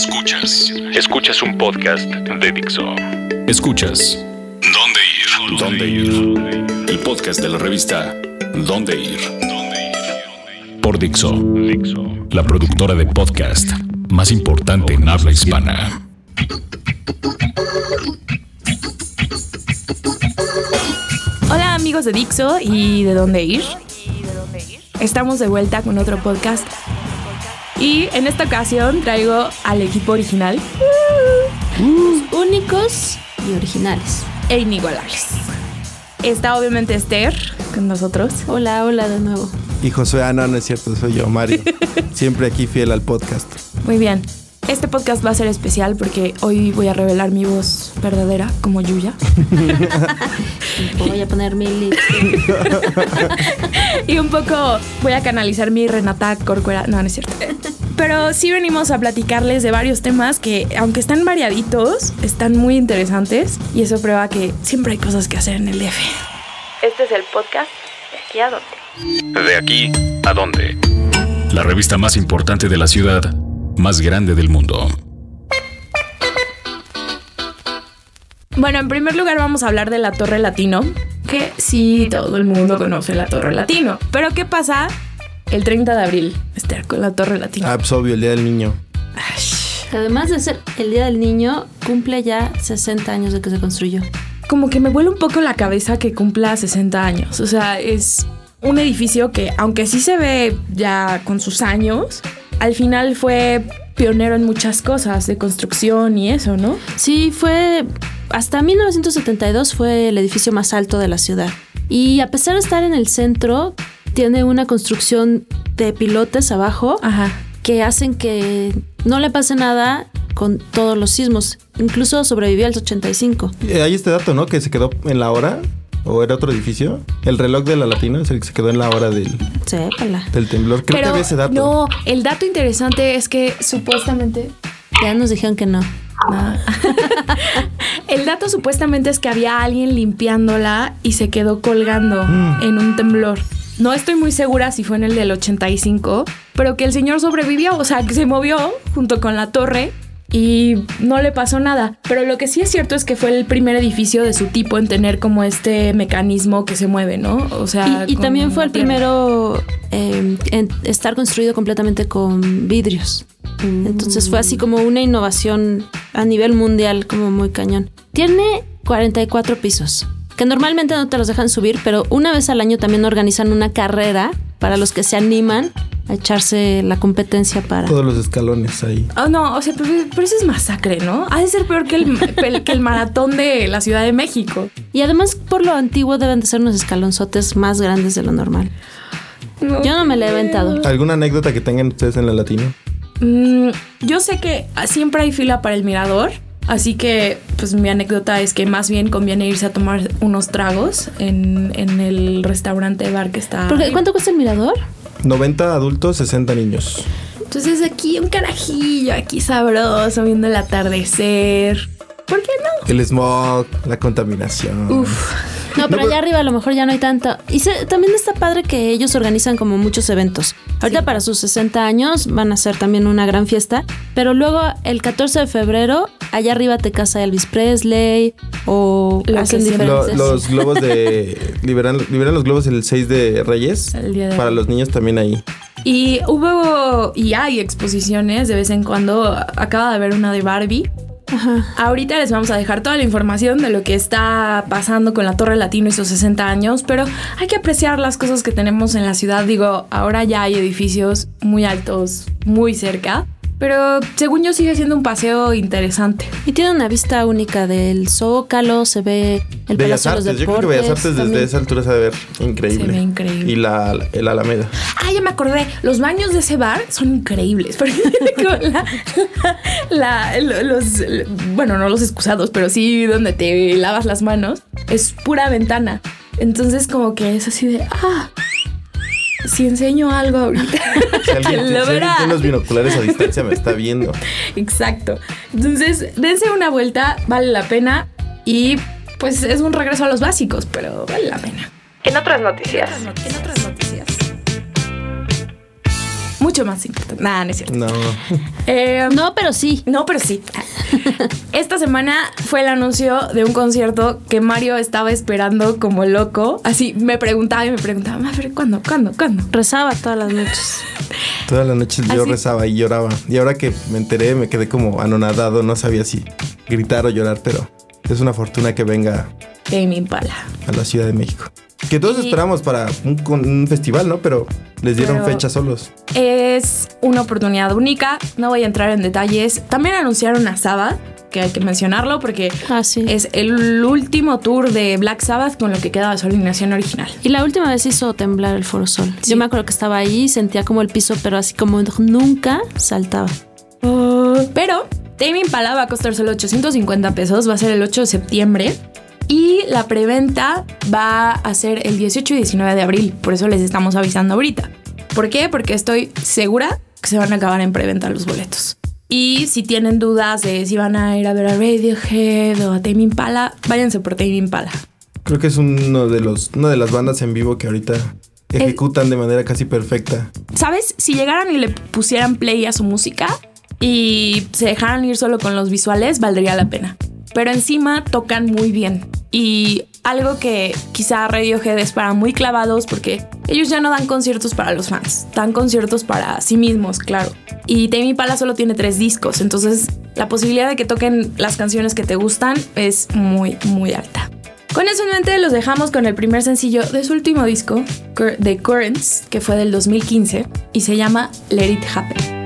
Escuchas. Escuchas un podcast de Dixo. Escuchas. ¿Dónde ir? ¿Dónde ir? El podcast de la revista ¿Dónde ir? Por Dixo. Dixo. La productora de podcast más importante en habla hispana. Hola amigos de Dixo y de dónde ir. Estamos de vuelta con otro podcast. Y en esta ocasión traigo al equipo original Los únicos y originales. e inigualables. Está obviamente Esther con nosotros. Hola, hola de nuevo. Y Josué, ah, no, no es cierto, soy yo, Mario. Siempre aquí fiel al podcast. Muy bien. Este podcast va a ser especial porque hoy voy a revelar mi voz verdadera como Yuya. Voy a poner mi lips. y un poco voy a canalizar mi Renata Corcuera. No, no es cierto. Pero sí venimos a platicarles de varios temas que, aunque están variaditos, están muy interesantes. Y eso prueba que siempre hay cosas que hacer en el DF. Este es el podcast de aquí a dónde. De aquí a dónde. La revista más importante de la ciudad, más grande del mundo. Bueno, en primer lugar vamos a hablar de la Torre Latino, que sí, todo el mundo conoce la Torre Latino. Pero ¿qué pasa el 30 de abril, Esther, con la Torre Latino? Ah, pues obvio, el día del niño. Además de ser el Día del Niño, cumple ya 60 años de que se construyó. Como que me vuela un poco la cabeza que cumpla 60 años. O sea, es un edificio que, aunque sí se ve ya con sus años, al final fue pionero en muchas cosas de construcción y eso, ¿no? Sí, fue. Hasta 1972 fue el edificio más alto de la ciudad. Y a pesar de estar en el centro, tiene una construcción de pilotes abajo Ajá. que hacen que no le pase nada con todos los sismos. Incluso sobrevivió al 85. Eh, hay este dato, ¿no? Que se quedó en la hora. ¿O era otro edificio? El reloj de la Latina es el que se quedó en la hora del, Sépala. del temblor. Creo que había ese dato. no, el dato interesante es que supuestamente Ya nos dijeron que no. Ah. El dato supuestamente es que había alguien limpiándola y se quedó colgando Mm. en un temblor. No estoy muy segura si fue en el del 85, pero que el señor sobrevivió, o sea, que se movió junto con la torre y no le pasó nada. Pero lo que sí es cierto es que fue el primer edificio de su tipo en tener como este mecanismo que se mueve, ¿no? O sea, Y, también fue el primero eh, en estar construido completamente con vidrios. Entonces fue así como una innovación a nivel mundial, como muy cañón. Tiene 44 pisos, que normalmente no te los dejan subir, pero una vez al año también organizan una carrera para los que se animan a echarse la competencia para... Todos los escalones ahí. Oh, no, o sea, pero, pero eso es masacre, ¿no? Ha de ser peor que el, el- que el maratón de la Ciudad de México. Y además, por lo antiguo, deben de ser unos escalonzotes más grandes de lo normal. Yo no me la he aventado. ¿Alguna anécdota que tengan ustedes en la Latina? Mm, yo sé que siempre hay fila para el mirador, así que pues mi anécdota es que más bien conviene irse a tomar unos tragos en, en el restaurante bar que está. Porque. ¿Cuánto cuesta el mirador? 90 adultos, 60 niños. Entonces aquí un carajillo, aquí sabroso, viendo el atardecer. ¿Por qué no? El smog, la contaminación. Uf. No, pero No, allá arriba a lo mejor ya no hay tanto. Y se- también está padre que ellos organizan como muchos eventos. Ahorita para sus 60 años van a hacer también una gran fiesta. Pero luego el 14 de febrero, allá arriba te casa Elvis Presley o Lo hacen siempre- Lo- diferentes. los globos de. liberan, liberan los globos el 6 de Reyes. El día de Para los niños también ahí. Y hubo y hay exposiciones de vez en cuando. Acaba de haber una de Barbie. Ahorita les vamos a dejar toda la información de lo que está pasando con la Torre Latino y sus 60 años, pero hay que apreciar las cosas que tenemos en la ciudad. Digo, ahora ya hay edificios muy altos, muy cerca, pero según yo sigue siendo un paseo interesante. Y tiene una vista única del Zócalo, se ve el Bellas Palacio de los Artes. Yo creo Deportes. que Bellas Artes desde también. esa altura se debe ver increíble. Se ve increíble. Y la, el Alameda. Ah, ya me acordé. Los baños de ese bar son increíbles. Porque la- la- los, bueno, no los excusados, pero sí donde te lavas las manos. Es pura ventana. Entonces como que es así de, ah, si enseño algo ahorita, Si alguien, ¿quién si lo alguien verá? tiene los binoculares a distancia me está viendo. Exacto. Entonces, dense una vuelta, vale la pena. Y pues es un regreso a los básicos, pero vale la pena. En otras noticias. En otras noticias. mucho más importante. Nada, no es cierto. No. Eh, No, pero sí. no, pero sí. Esta semana fue el anuncio de un concierto que Mario estaba esperando como loco. Así me preguntaba y me preguntaba, a ver, ¿cuándo? ¿Cuándo? ¿Cuándo? Rezaba todas las noches. Todas las noches yo Así- rezaba y lloraba. Y ahora que me enteré, me quedé como anonadado. No sabía si gritar o llorar, pero es una fortuna que venga Tame Impala. a la Ciudad de México. Que todos Y- esperamos para un festival, ¿no? Pero les dieron Pero- fecha solos. Es una oportunidad única. No voy a entrar en detalles. También anunciaron a Sabbath, que hay que mencionarlo porque Ah, sí. es el último tour de Black Sabbath con lo que queda de su alineación original. Y la última vez hizo temblar el Foro Sol. Sí. Yo me acuerdo que estaba ahí, sentía como el piso, pero así como nunca saltaba. Pero Tame Impala va a costar solo 850 pesos, va a ser el 8 de septiembre. Y la preventa va a ser el 18 y 19 de abril, por eso les estamos avisando ahorita. ¿Por qué? Porque estoy segura que se van a acabar en preventa los boletos. Y si tienen dudas de si van a ir a ver a Radiohead o a Tame Impala, váyanse por Tame Impala. Creo que es uno de los, una de las bandas en vivo que ahorita ejecutan de manera casi perfecta. ¿Sabes? Si llegaran y le pusieran play a su música y se dejaran ir solo con los visuales, valdría la pena. Pero encima tocan muy bien. Y algo que quizá Radiohead es para muy clavados porque ellos ya no dan conciertos para los fans, dan conciertos para sí mismos, claro. Y Tame Impala solo tiene tres discos, entonces la posibilidad de que toquen las canciones que te gustan es muy, muy alta. Con eso en mente los dejamos con el primer sencillo de su último disco, The Currents, que fue del 2015 y se llama Let It Happen.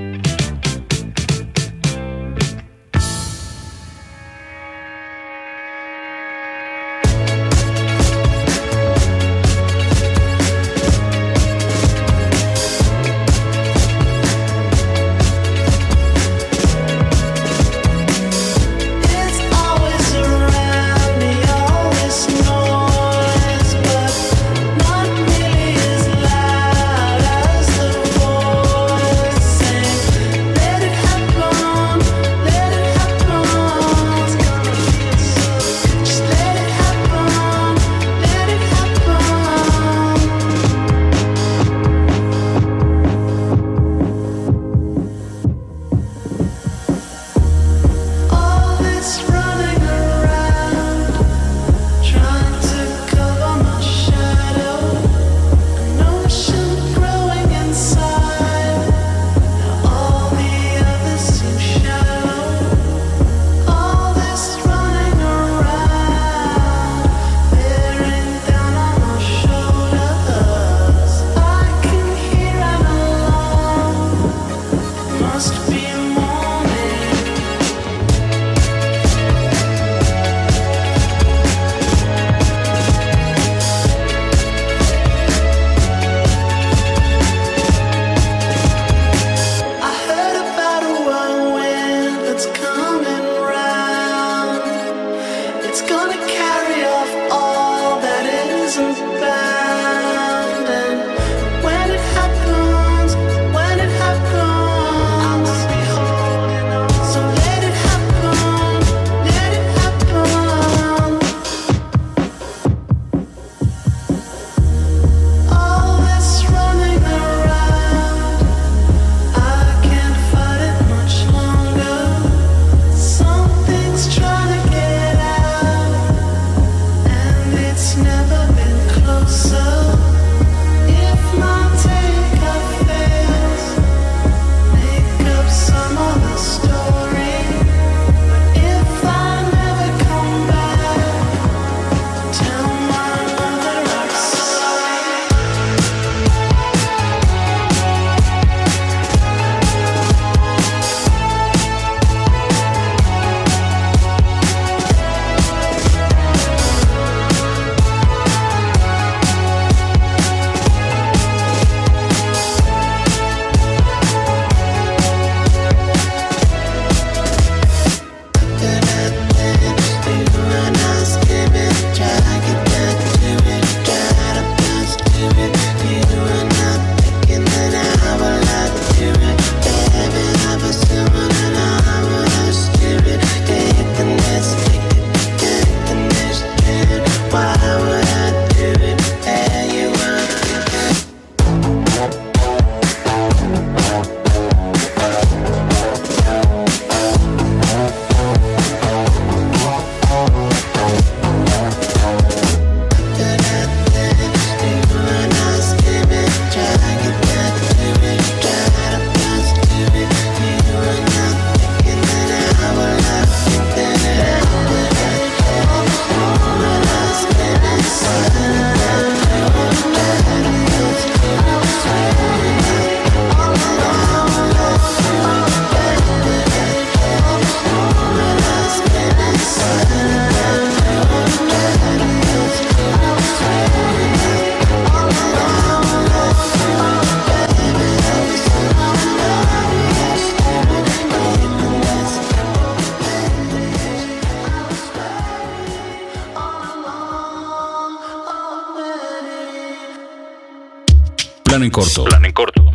Corto. Plan en corto.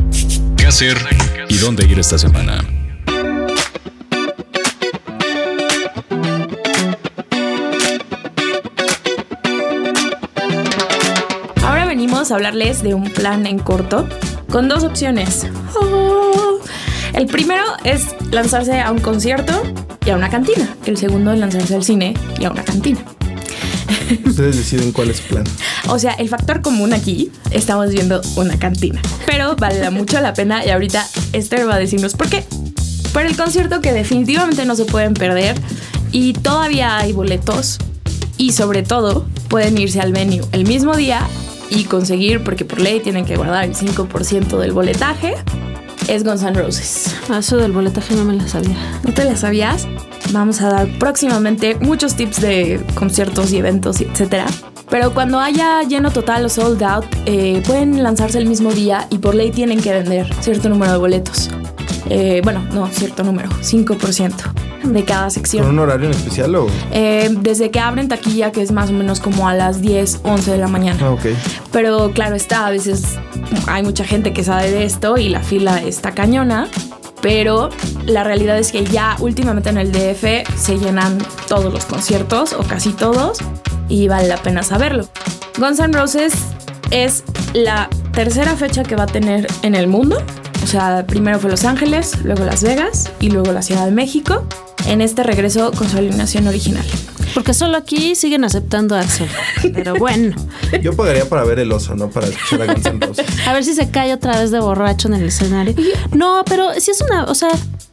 ¿Qué hacer y dónde ir esta semana? Ahora venimos a hablarles de un plan en corto con dos opciones. Oh. El primero es lanzarse a un concierto y a una cantina. El segundo es lanzarse al cine y a una cantina. Ustedes deciden cuál es su plan. O sea, el factor común aquí, estamos viendo una cantina. Pero vale mucho la pena y ahorita Esther va a decirnos por qué. Por el concierto que definitivamente no se pueden perder y todavía hay boletos y sobre todo pueden irse al venue el mismo día y conseguir, porque por ley tienen que guardar el 5% del boletaje, es Guns N' Roses. Ah, Eso del boletaje no me la sabía. ¿No te la sabías? Vamos a dar próximamente muchos tips de conciertos y eventos, etcétera. Pero cuando haya lleno total o sold out, eh, pueden lanzarse el mismo día y por ley tienen que vender cierto número de boletos. Eh, bueno, no, cierto número, 5% de cada sección. ¿Con un horario en especial o...? Eh, desde que abren taquilla, que es más o menos como a las 10, 11 de la mañana. Ah, ok. Pero claro está, a veces hay mucha gente que sabe de esto y la fila está cañona. Pero la realidad es que ya últimamente en el DF se llenan todos los conciertos o casi todos y vale la pena saberlo. Guns N' Roses es la tercera fecha que va a tener en el mundo. O sea, primero fue Los Ángeles, luego Las Vegas y luego la Ciudad de México. En este regreso con su alineación original. Porque solo aquí siguen aceptando a Axel. Pero bueno, Yo pagaría para ver el oso, no para escuchar a Guns N' Roses. a ver si se cae otra vez de borracho en el escenario. No, pero sí es una, o sea,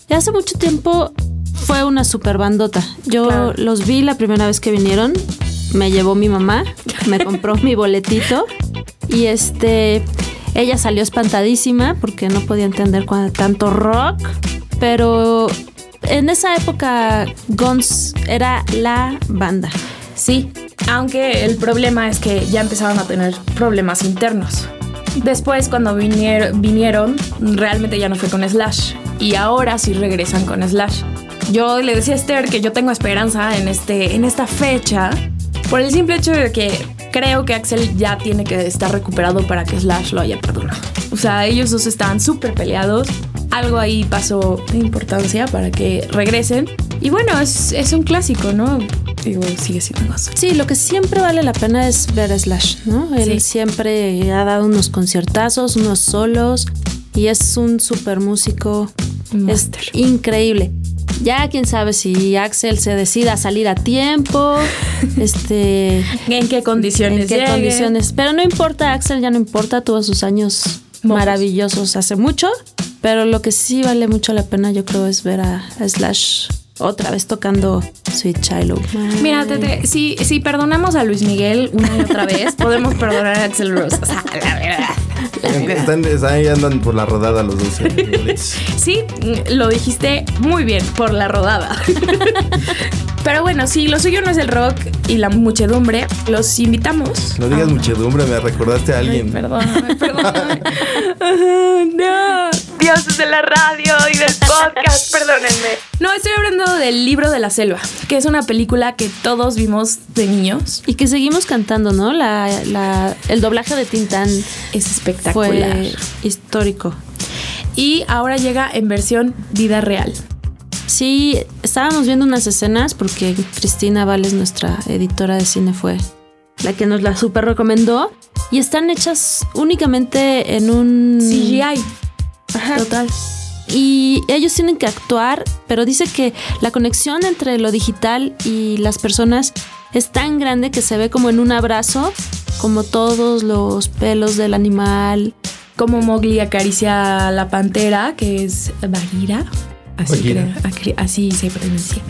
ya hace mucho tiempo fue una super bandota. Yo Claro. los vi la primera vez que vinieron. Me llevó mi mamá, me compró mi boletito y este, ella salió espantadísima porque no podía entender tanto rock, pero en esa época Guns era la banda. Sí, aunque el problema es que ya empezaron a tener problemas internos. Después, cuando vinier- vinieron, realmente ya no fue con Slash. Y ahora sí regresan con Slash. Yo le decía a Esther que yo tengo esperanza en, este, en esta fecha por el simple hecho de que creo que Axel ya tiene que estar recuperado para que Slash lo haya perdonado. O sea, ellos dos estaban súper peleados. Algo ahí pasó de importancia para que regresen. Y bueno, es, es un clásico, ¿no? Digo, sigue siendo gozo. Sí, lo que siempre vale la pena es ver a Slash, ¿no? Él Sí. siempre ha dado unos conciertazos, unos solos y es un super músico. Máster. Es increíble. Ya quién sabe si Axel se decida a salir a tiempo, este, ¿En qué condiciones? en qué llegue? condiciones. Pero no importa, Axel ya no importa, tuvo sus años Mozos. maravillosos hace mucho. Pero lo que sí vale mucho la pena, yo creo, es ver a, a Slash otra vez tocando Sweet Child O' Mine. Mira, Tete, si, si perdonamos a Luis Miguel una y otra vez, podemos perdonar a Axel Rose. O sea, la verdad. Están, están ahí andan por la rodada los dos. eh, Sí, lo dijiste muy bien, por la rodada. Pero bueno, si lo suyo no es el rock y la muchedumbre, los invitamos. No digas a- muchedumbre, me recordaste a Ay, alguien. perdóname, perdóname. no. Dioses de la radio y del podcast, perdónenme. No, estoy hablando del libro de la selva, que es una película que todos vimos de niños. Y que seguimos cantando, ¿no? La, la- el doblaje de Tintán Es espectacular. fue histórico. Y ahora llega en versión vida real. Sí, estábamos viendo unas escenas porque Cristina Vales, nuestra editora de cine, fue la que nos la super recomendó. Y están hechas únicamente en un CGI. Total. Y ellos tienen que actuar, pero dice que la conexión entre lo digital y las personas es tan grande que se ve como en un abrazo, como todos los pelos del animal. Como Mowgli acaricia a la pantera, que es Bagheera. Así, creo, así se pronuncia.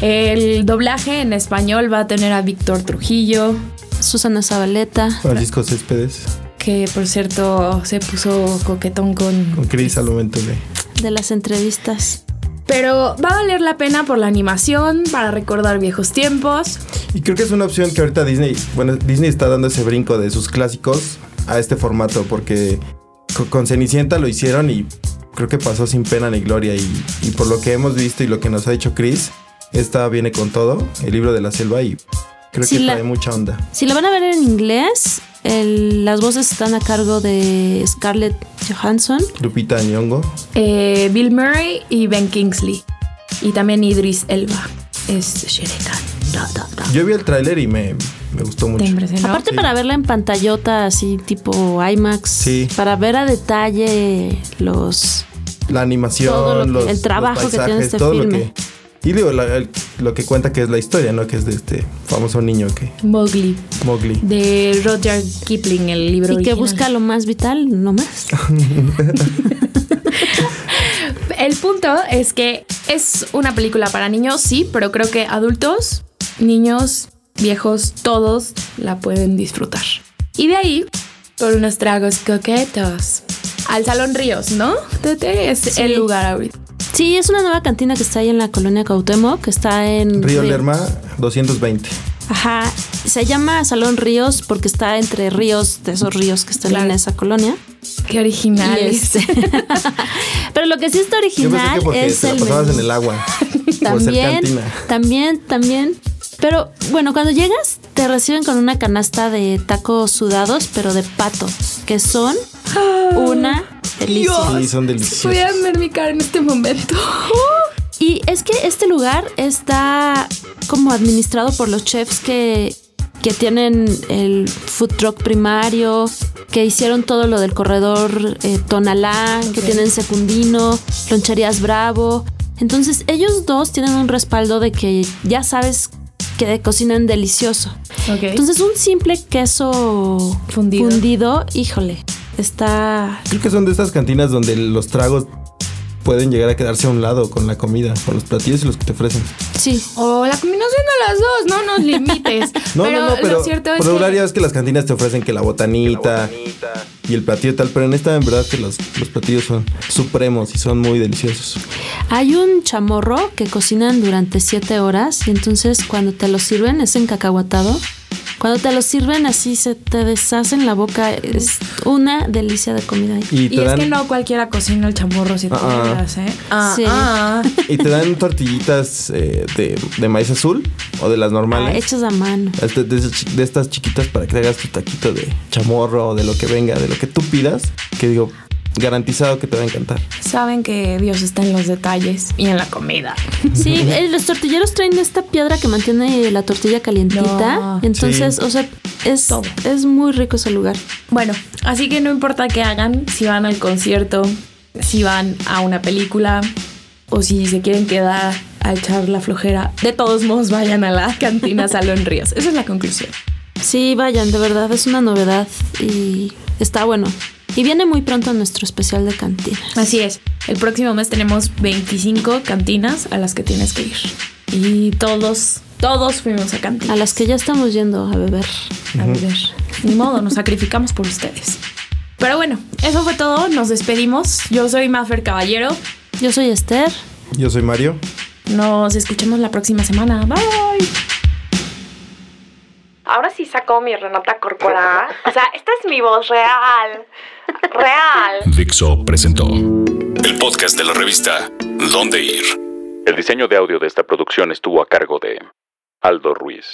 El doblaje en español va a tener a Víctor Trujillo, Susana Zabaleta. Francisco Céspedes, que por cierto se puso coquetón con... con Chris al momento de. de las entrevistas. Pero va a valer la pena por la animación, para recordar viejos tiempos. Y creo que es una opción que ahorita Disney, bueno, Disney está dando ese brinco de sus clásicos a este formato, porque co- con Cenicienta lo hicieron y creo que pasó sin pena ni gloria. Y, y por lo que hemos visto y lo que nos ha dicho Chris, esta viene con todo, el libro de la selva, y Creo Sí, que la- trae mucha onda. Si la van a ver en inglés, el- las voces están a cargo de Scarlett Johansson. Lupita Nyong'o. Eh, Bill Murray y Ben Kingsley. Y también Idris Elba. Es. Yo vi el tráiler y me, me gustó mucho. Aparte Sí. para verla en pantallota así tipo IMAX, Sí. para ver a detalle los La animación, Todo lo que- los, el trabajo los que tiene este todo filme. Lo que, y digo, la- el- lo que cuenta que es la historia, ¿no? Que es de este famoso niño que... Mowgli. Mowgli. De Roger Kipling, el libro y que original. busca lo más vital, no más. El punto es que es una película para niños, sí, pero creo que adultos, niños, viejos, todos la pueden disfrutar. Y de ahí, por unos tragos coquetos. Al Salón Ríos, ¿no? Tete es Sí. el lugar ahorita. Sí, es una nueva cantina que está ahí en la colonia Cuauhtémoc, que está en Río Lerma 220. Ajá, se llama Salón Ríos porque está entre ríos, de esos ríos que están Claro. en esa colonia. Qué original. Este- Pero lo que sí está Yo pensé original que porque es te la el pasabas menú. en el agua. por ser También, también, también. Pero bueno, cuando llegas te reciben con una canasta de tacos sudados, pero de pato, que son una delicia. Dios. Sí, son deliciosos. Ver mi cara en este momento. Y es que este lugar está como administrado por los chefs que, que tienen el food truck primario, que hicieron todo lo del corredor eh, Tonalá, que tienen Secundino, Loncherías Bravo. Entonces ellos dos tienen un respaldo de que ya sabes que cocinan delicioso. Entonces un simple queso Fundido. fundido híjole, está... Creo que son de estas cantinas donde los tragos pueden llegar a quedarse a un lado con la comida, con los platillos y los que te ofrecen. Sí, o la combinación de las dos, no nos limites. No, pero no, no, pero lo cierto es por regular que ya ves que las cantinas te ofrecen que la botanita, y el platillo tal, pero en esta en verdad que los, los platillos son supremos y son muy deliciosos. Hay un chamorro que cocinan durante 7 horas y entonces cuando te lo sirven es encacahuatado. Cuando te lo sirven así se te deshace en la boca. Es una delicia de comida. Y es dan que no cualquiera cocina el chamorro si ah. tuvieras, ¿eh? Ah, Sí. y te dan tortillitas eh, de, de maíz azul o de las Ah, normales. hechas a mano. De, de estas chiquitas para que te hagas tu taquito de chamorro o de lo que venga, de lo que tú pidas, que digo, garantizado que te va a encantar. Saben que Dios está en los detalles y en la comida. Sí, eh, los tortilleros traen esta piedra que mantiene la tortilla calientita. No. entonces, Sí. o sea, es, Todo. es muy rico ese lugar. Bueno, así que no importa qué hagan, si van al concierto, si van a una película o si se quieren quedar a echar la flojera, de todos modos vayan a la cantina Salón Ríos. Esa es la conclusión. Sí, vayan, de verdad, es una novedad y está bueno. Y viene muy pronto nuestro especial de cantina. Así es. El próximo mes tenemos 25 cantinas a las que tienes que ir. Y todos, todos fuimos a cantinas. A las que ya estamos yendo a beber. a beber. Ni modo, nos sacrificamos por ustedes. Pero bueno, eso fue todo. Nos despedimos. Yo soy Mafer Caballero. Yo soy Esther. Yo soy Mario. Nos escuchamos la próxima semana. Bye. Ahora sí sacó mi Renata Corpora. O sea, esta es mi voz real. Real. Dixo presentó el podcast de la revista Dónde Ir. El diseño de audio de esta producción estuvo a cargo de Aldo Ruiz.